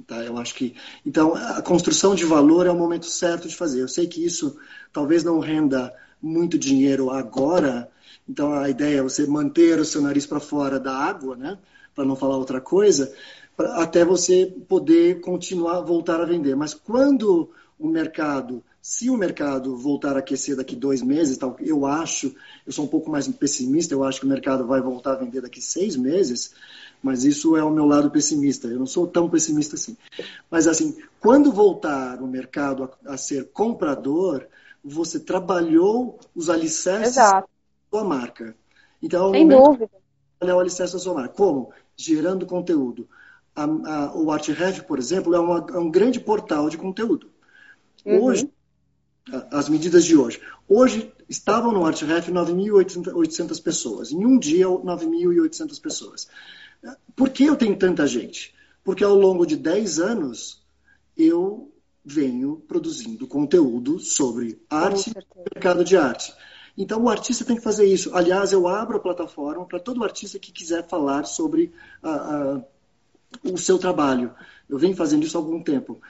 Speaker 2: Tá, eu acho que então a construção de valor é o momento certo de fazer. Eu sei que isso talvez não renda muito dinheiro agora, então a ideia é você manter o seu nariz para fora da água, né? Para não falar outra coisa, até você poder continuar voltar a vender. Mas quando o mercado, se o mercado voltar a aquecer daqui dois meses, tal, eu acho, eu sou um pouco mais pessimista, eu acho que o mercado vai voltar a vender daqui seis meses, mas isso é o meu lado pessimista. Eu não sou tão pessimista assim. Mas assim, quando voltar o mercado a, a ser comprador, você trabalhou os alicerces Exato sua marca. Então,
Speaker 3: Sem dúvida.
Speaker 2: é o alicerce da sua marca. Como? Gerando conteúdo. A, a, o ArtRef, por exemplo, é, uma, é, um grande portal de conteúdo. Uhum. Hoje, as medidas de hoje. Hoje estavam no ArtRef 9.800 pessoas. Em um dia, 9.800 pessoas. Por que eu tenho tanta gente? Porque ao longo de 10 anos eu venho produzindo conteúdo sobre arte e mercado de arte. Então, o artista tem que fazer isso. Aliás, eu abro a plataforma para todo artista que quiser falar sobre o seu trabalho. Eu venho fazendo isso há algum tempo.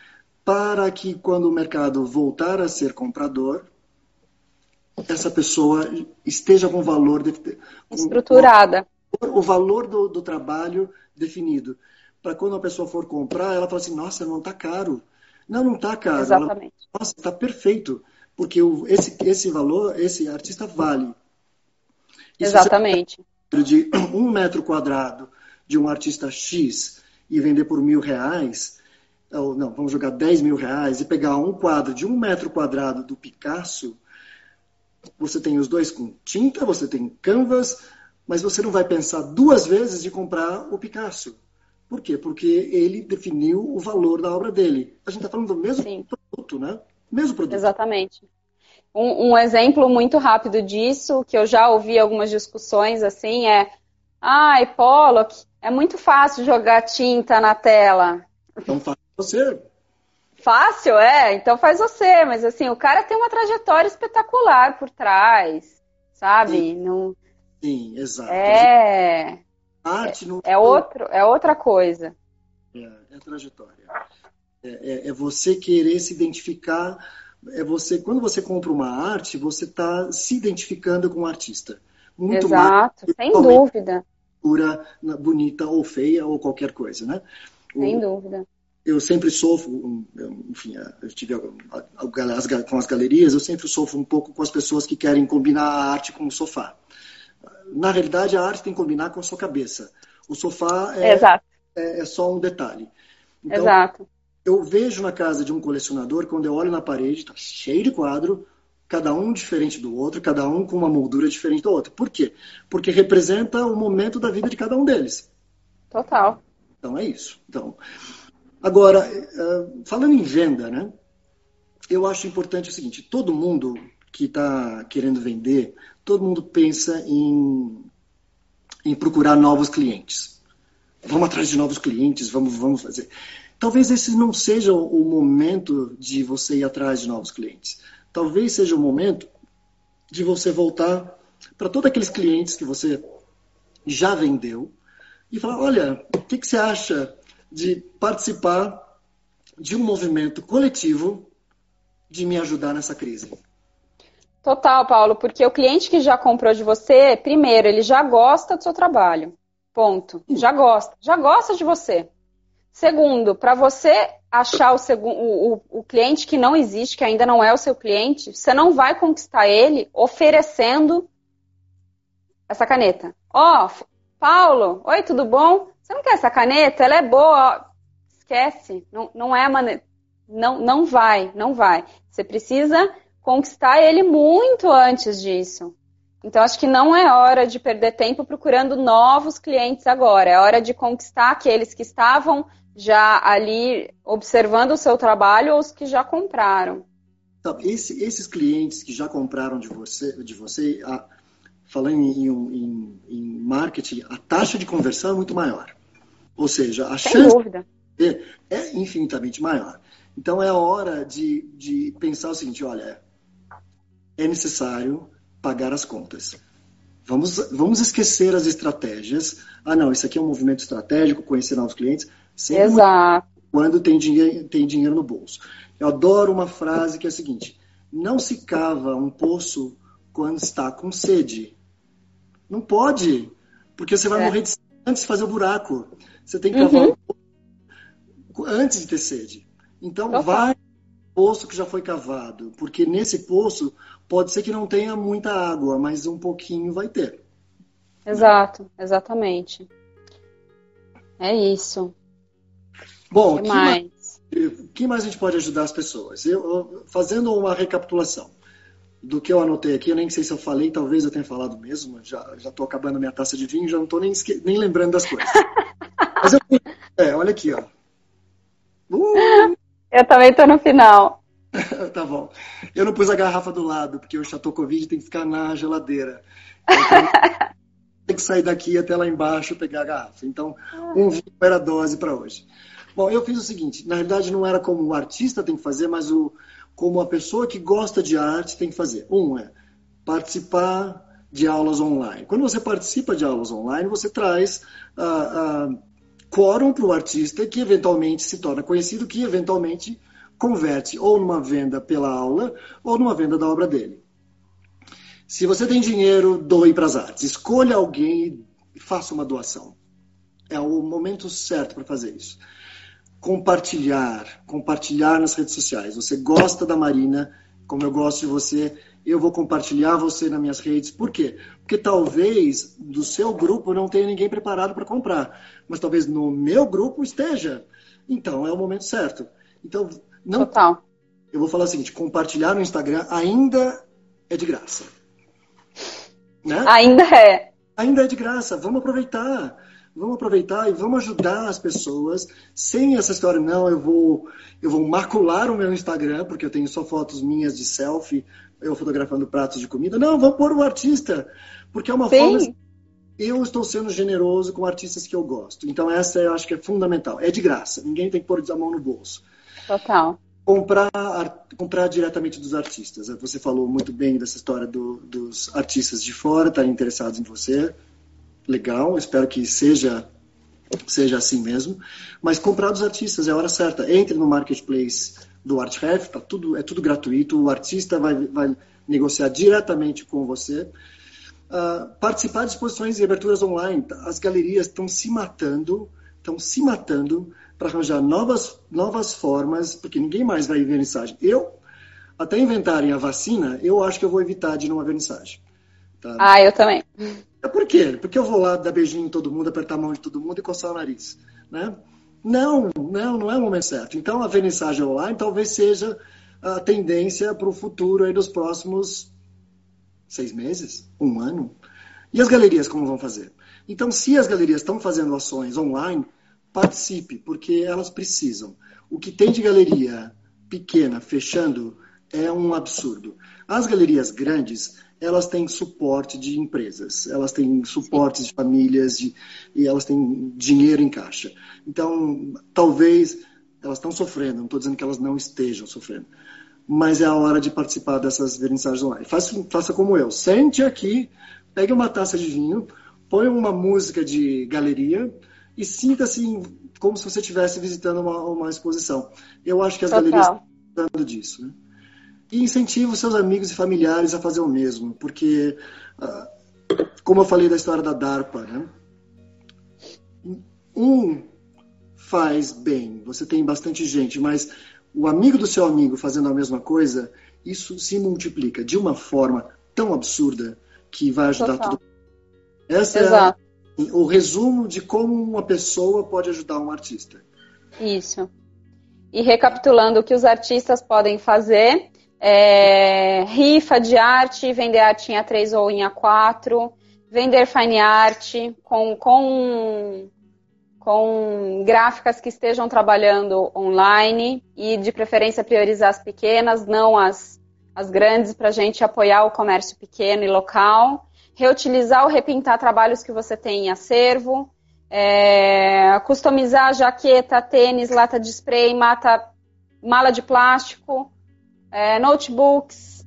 Speaker 2: Para que, quando o mercado voltar a ser comprador, essa pessoa esteja com valor de,
Speaker 3: estruturada.
Speaker 2: Com o valor do, do trabalho definido. Para quando a pessoa for comprar, ela fala assim: nossa, não está caro. Não, não está caro.
Speaker 3: Exatamente.
Speaker 2: Ela, nossa, está perfeito porque o, esse, esse valor, esse artista vale.
Speaker 3: E Exatamente.
Speaker 2: de um metro quadrado de um artista X e vender por mil reais, ou não, vamos jogar 10 mil reais e pegar um quadro de um metro quadrado do Picasso, você tem os dois com tinta, você tem canvas, mas você não vai pensar duas vezes de comprar o Picasso. Por quê? Porque ele definiu o valor da obra dele. A gente está falando do mesmo Sim. produto, né? Mesmo produto.
Speaker 3: Exatamente. Um, um, exemplo muito rápido disso, que eu já ouvi algumas discussões assim, é ai, ah, Pollock, é muito fácil jogar tinta na tela.
Speaker 2: Então faz você.
Speaker 3: Fácil, é, então faz você, mas assim, o cara tem uma trajetória espetacular por trás, sabe?
Speaker 2: Sim,
Speaker 3: Não...
Speaker 2: Sim exato.
Speaker 3: É.
Speaker 2: arte não...
Speaker 3: é, outro, é outra coisa.
Speaker 2: É, é trajetória. É, é, é, você querer se identificar. É você quando você compra uma arte, você está se identificando com o artista.
Speaker 3: Muito Exato, mais, sem dúvida.
Speaker 2: Pura, bonita ou feia ou qualquer coisa, né?
Speaker 3: Sem o, dúvida.
Speaker 2: Eu sempre sofro, enfim, eu tive com as galerias, eu sempre sofro um pouco com as pessoas que querem combinar a arte com o sofá. Na realidade, a arte tem que combinar com a sua cabeça. O sofá é, é, é só um detalhe.
Speaker 3: Então, Exato.
Speaker 2: Eu vejo na casa de um colecionador, quando eu olho na parede, está cheio de quadro, cada um diferente do outro, cada um com uma moldura diferente do outro. Por quê? Porque representa o momento da vida de cada um deles.
Speaker 3: Total.
Speaker 2: Então é isso. Então, agora, eh, falando em venda, né? Eu acho importante o seguinte: todo mundo que está querendo vender, todo mundo pensa em, em procurar novos clientes. Vamos atrás de novos clientes, vamos, vamos fazer. Talvez esse não seja o momento de você ir atrás de novos clientes. Talvez seja o momento de você voltar para todos aqueles clientes que você já vendeu e falar: olha, o que, que você acha de participar de um movimento coletivo de me ajudar nessa crise?
Speaker 3: Total, Paulo, porque o cliente que já comprou de você, primeiro, ele já gosta do seu trabalho. Ponto. Já gosta. Já gosta de você. Segundo, para você achar o, o, o, cliente que não existe, que ainda não é o seu cliente, você não vai conquistar ele oferecendo essa caneta. Ó, oh, Paulo, oi, tudo bom? Você não quer essa caneta? Ela é boa. Esquece. Não, não é a maneira. Não, não vai, não vai. Você precisa conquistar ele muito antes disso. Então, acho que não é hora de perder tempo procurando novos clientes agora. É hora de conquistar aqueles que estavam já ali observando o seu trabalho ou os que já compraram.
Speaker 2: Então, esse, esses clientes que já compraram de você, de você a, falando em, em, em, marketing, a taxa de conversão é muito maior. Ou seja, a Sem chance
Speaker 3: dúvida.
Speaker 2: É, é infinitamente maior. Então, é a hora de, de pensar o seguinte, olha, é necessário pagar as contas. Vamos, vamos esquecer as estratégias. Ah, não, isso aqui é um movimento estratégico, conhecer novos clientes.
Speaker 3: Sempre Exato.
Speaker 2: Quando tem dinheiro, tem dinheiro no bolso. Eu adoro uma frase que é a seguinte: não se cava um poço quando está com sede. Não pode, porque você vai é. morrer de sede antes de fazer o buraco. Você tem que cavar uhum. um poço antes de ter sede. Então, Opa. vai poço que já foi cavado, porque nesse poço pode ser que não tenha muita água, mas um pouquinho vai ter.
Speaker 3: Exato, exatamente. É isso.
Speaker 2: Bom, que, que mais? que mais a gente pode ajudar as pessoas? Eu, fazendo uma recapitulação do que eu anotei aqui, eu nem sei se eu falei, talvez eu tenha falado mesmo, já estou acabando minha taça de vinho, já não estou nem, nem lembrando das coisas. Mas eu, é, olha aqui, ó.
Speaker 3: Uh! Eu também estou no final.
Speaker 2: tá bom. Eu não pus a garrafa do lado, porque o Chateau Covid tem que ficar na geladeira. Então, tem que sair daqui até lá embaixo pegar a garrafa. Então, um vinho era dose para hoje. Bom, eu fiz o seguinte, na realidade não era como o artista tem que fazer, mas o, como a pessoa que gosta de arte tem que fazer. Um é participar de aulas online. Quando você participa de aulas online, você traz uh, uh, quórum para o artista que eventualmente se torna conhecido, que eventualmente converte ou numa venda pela aula ou numa venda da obra dele. Se você tem dinheiro, doe para as artes. Escolha alguém e faça uma doação. É o momento certo para fazer isso compartilhar, compartilhar nas redes sociais. Você gosta da Marina, como eu gosto de você, eu vou compartilhar você nas minhas redes. Por quê? Porque talvez do seu grupo não tenha ninguém preparado para comprar, mas talvez no meu grupo esteja. Então é o momento certo. Então não.
Speaker 3: Total.
Speaker 2: Eu vou falar o seguinte: compartilhar no Instagram ainda é de graça.
Speaker 3: Né? Ainda é.
Speaker 2: Ainda é de graça. Vamos aproveitar. Vamos aproveitar e vamos ajudar as pessoas sem essa história, não, eu vou, eu vou macular o meu Instagram, porque eu tenho só fotos minhas de selfie, eu fotografando pratos de comida. Não, vamos pôr o artista, porque é uma Sim. forma. Eu estou sendo generoso com artistas que eu gosto. Então, essa eu acho que é fundamental. É de graça, ninguém tem que pôr a mão no bolso.
Speaker 3: Total.
Speaker 2: Comprar, comprar diretamente dos artistas. Você falou muito bem dessa história do, dos artistas de fora estarem interessados em você. Legal, espero que seja seja assim mesmo, mas comprar dos artistas é a hora certa. Entre no marketplace do ArtRef, tá tudo, é tudo gratuito, o artista vai, vai negociar diretamente com você. Uh, participar de exposições e aberturas online, as galerias estão se matando, estão se matando para arranjar novas, novas formas, porque ninguém mais vai ver mensagem. Eu, até inventarem a vacina, eu acho que eu vou evitar de não haver mensagem.
Speaker 3: Tá? Ah, eu também.
Speaker 2: É por quê? Porque eu vou lá dar beijinho em todo mundo, apertar a mão de todo mundo e coçar o nariz. Né? Não, não, não é o momento certo. Então, a vernissagem online talvez seja a tendência para o futuro aí dos próximos seis meses, um ano. E as galerias como vão fazer? Então, se as galerias estão fazendo ações online, participe, porque elas precisam. O que tem de galeria pequena fechando é um absurdo. As galerias grandes, elas têm suporte de empresas, elas têm suporte de famílias de, e elas têm dinheiro em caixa. Então, talvez elas estão sofrendo, não estou dizendo que elas não estejam sofrendo, mas é a hora de participar dessas vernissagens online. Faça, faça como eu, sente aqui, pegue uma taça de vinho, põe uma música de galeria e sinta-se como se você estivesse visitando uma, uma exposição. Eu acho que as Total. galerias estão disso. Né? E incentive os seus amigos e familiares a fazer o mesmo, porque, ah, como eu falei da história da DARPA, né? um faz bem, você tem bastante gente, mas o amigo do seu amigo fazendo a mesma coisa, isso se multiplica de uma forma tão absurda que vai ajudar Total. todo mundo. Esse é o resumo de como uma pessoa pode ajudar um artista.
Speaker 3: Isso. E recapitulando o que os artistas podem fazer, é, rifa de arte, vender arte em A3 ou em A4, vender fine art com, com, com gráficas que estejam trabalhando online e de preferência priorizar as pequenas, não as, as grandes, para a gente apoiar o comércio pequeno e local. Reutilizar ou repintar trabalhos que você tem em acervo. É, customizar jaqueta, tênis, lata de spray, mata, mala de plástico é, notebooks,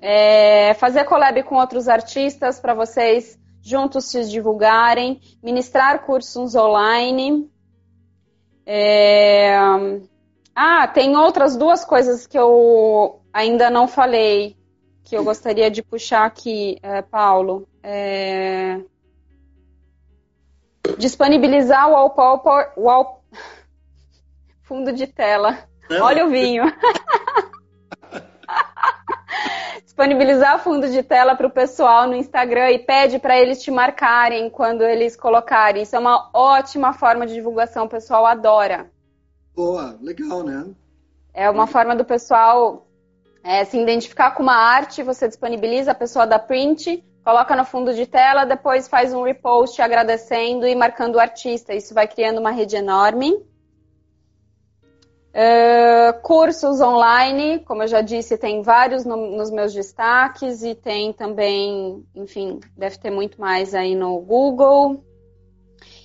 Speaker 3: é, fazer collab com outros artistas para vocês juntos se divulgarem, ministrar cursos online. É... Ah, tem outras duas coisas que eu ainda não falei, que eu gostaria de puxar aqui, é, Paulo. É... Disponibilizar o wallpaper, wall... fundo de tela. Olha o vinho. disponibilizar fundo de tela para o pessoal no Instagram e pede para eles te marcarem quando eles colocarem. Isso é uma ótima forma de divulgação, o pessoal adora.
Speaker 2: Boa, legal, né?
Speaker 3: É uma forma do pessoal é, se identificar com uma arte, você disponibiliza, a pessoa dá print, coloca no fundo de tela, depois faz um repost agradecendo e marcando o artista. Isso vai criando uma rede enorme. Uh, cursos online, como eu já disse, tem vários no, nos meus destaques e tem também, enfim, deve ter muito mais aí no Google.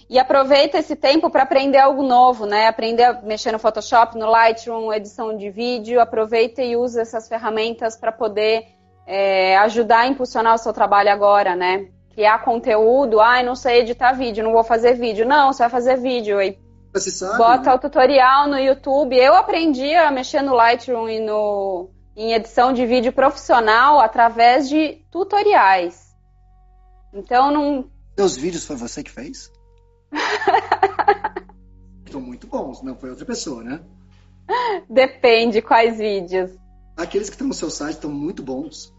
Speaker 3: E aproveita esse tempo para aprender algo novo, né? Aprender a mexer no Photoshop, no Lightroom, edição de vídeo. Aproveita e usa essas ferramentas para poder é, ajudar a impulsionar o seu trabalho agora, né? Criar conteúdo. Ai, não sei editar vídeo, não vou fazer vídeo. Não, você vai fazer vídeo. Aí
Speaker 2: você sabe?
Speaker 3: Bota o tutorial no YouTube. Eu aprendi a mexer no Lightroom e no, em edição de vídeo profissional através de tutoriais. Então não.
Speaker 2: Seus vídeos foi você que fez? Estão muito bons, não foi outra pessoa, né?
Speaker 3: Depende quais vídeos.
Speaker 2: Aqueles que estão no seu site estão muito bons.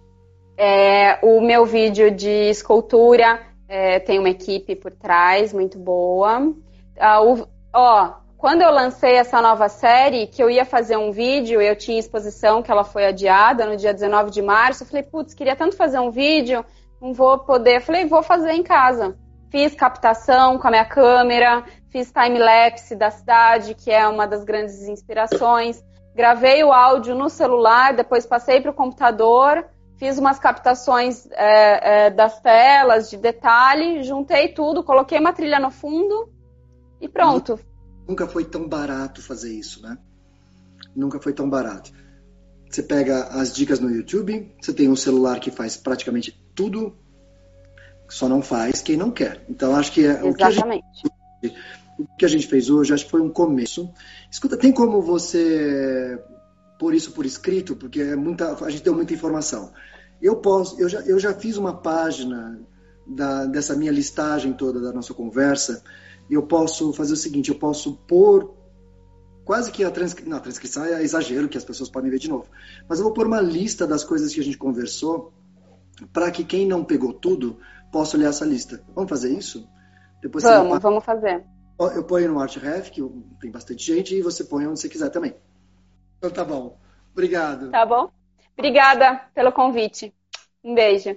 Speaker 3: É, o meu vídeo de escultura é, tem uma equipe por trás muito boa. Ah, o, Ó, quando eu lancei essa nova série, que eu ia fazer um vídeo, eu tinha exposição que ela foi adiada no dia 19 de março. Eu falei, putz, queria tanto fazer um vídeo, não vou poder. Eu falei, vou fazer em casa. Fiz captação com a minha câmera, fiz time-lapse da cidade, que é uma das grandes inspirações. Gravei o áudio no celular, depois passei para o computador, fiz umas captações é, é, das telas, de detalhe, juntei tudo, coloquei uma trilha no fundo e pronto.
Speaker 2: Nunca foi tão barato fazer isso, né? Nunca foi tão barato. Você pega as dicas no YouTube, você tem um celular que faz praticamente tudo. Só não faz quem não quer. Então, acho que é
Speaker 3: Exatamente.
Speaker 2: o que, gente, o que a gente fez hoje, acho que foi um começo. Escuta, tem como você pôr isso por escrito? Porque é muita, a gente deu muita informação. Eu posso, eu já, eu já fiz uma página da, dessa minha listagem toda da nossa conversa. Eu posso fazer o seguinte: eu posso pôr quase que a, transcri... Não, a transcrição é exagero, que as pessoas podem ver de novo. Mas eu vou pôr uma lista das coisas que a gente conversou para que quem não pegou tudo possa olhar essa lista. Vamos fazer isso?
Speaker 3: Depois vamos, vamos fazer.
Speaker 2: Eu ponho no ArtRef, que tem bastante gente, e você põe onde você quiser também. Então tá bom. Obrigado.
Speaker 3: Tá bom. Obrigada pelo convite. Um beijo.